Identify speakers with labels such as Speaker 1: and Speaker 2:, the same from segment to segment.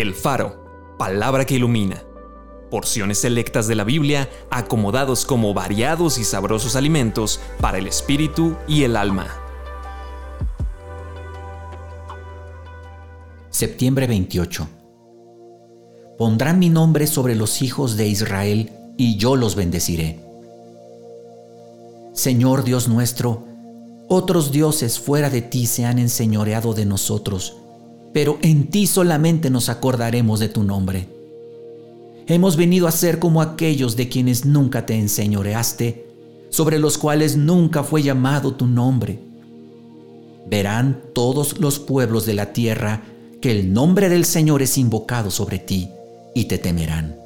Speaker 1: El Faro, palabra que ilumina. Porciones selectas de la Biblia acomodados como variados y sabrosos alimentos para el espíritu y el alma.
Speaker 2: Septiembre 28. Pondrán mi nombre sobre los hijos de Israel y yo los bendeciré. Señor Dios nuestro, otros dioses fuera de ti se han enseñoreado de nosotros pero en ti solamente nos acordaremos de tu nombre. Hemos venido a ser como aquellos de quienes nunca te enseñoreaste, sobre los cuales nunca fue llamado tu nombre. Verán todos los pueblos de la tierra que el nombre del Señor es invocado sobre ti y te temerán.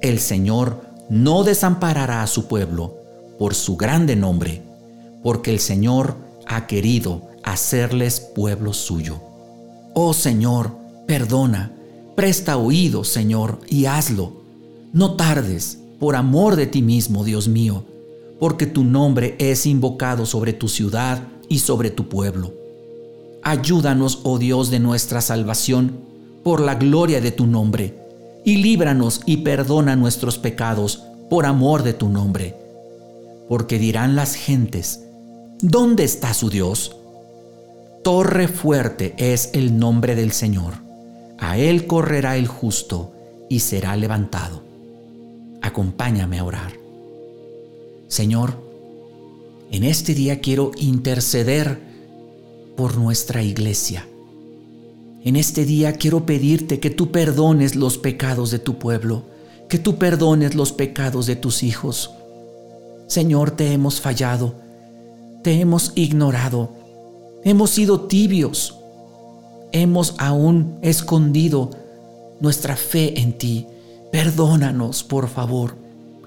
Speaker 2: El Señor no desamparará a su pueblo por su grande nombre, porque el Señor ha querido hacerles pueblo suyo. Oh Señor, perdona, presta oído, Señor, y hazlo. No tardes, por amor de ti mismo, Dios mío, porque tu nombre es invocado sobre tu ciudad y sobre tu pueblo. Ayúdanos, oh Dios de nuestra salvación, por la gloria de tu nombre, y líbranos y perdona nuestros pecados por amor de tu nombre. Porque dirán las gentes, ¿dónde está su Dios? Torre fuerte es el nombre del Señor. A Él correrá el justo y será levantado. Acompáñame a orar. Señor, en este día quiero interceder por nuestra iglesia. En este día quiero pedirte que tú perdones los pecados de tu pueblo, que tú perdones los pecados de tus hijos. Señor, te hemos fallado, te hemos ignorado Hemos sido tibios. Hemos aún escondido nuestra fe en ti. Perdónanos, por favor.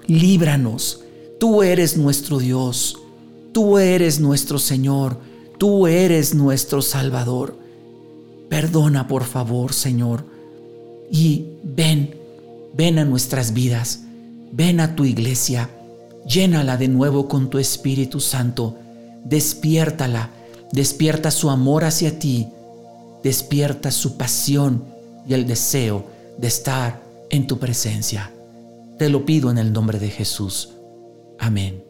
Speaker 2: Líbranos. Tú eres nuestro Dios. Tú eres nuestro Señor. Tú eres nuestro Salvador. Perdona, por favor, Señor. Y ven, ven a nuestras vidas. Ven a tu iglesia. Llénala de nuevo con tu Espíritu Santo. Despiértala Despierta su amor hacia ti, despierta su pasión y el deseo de estar en tu presencia. Te lo pido en el nombre de Jesús. Amén.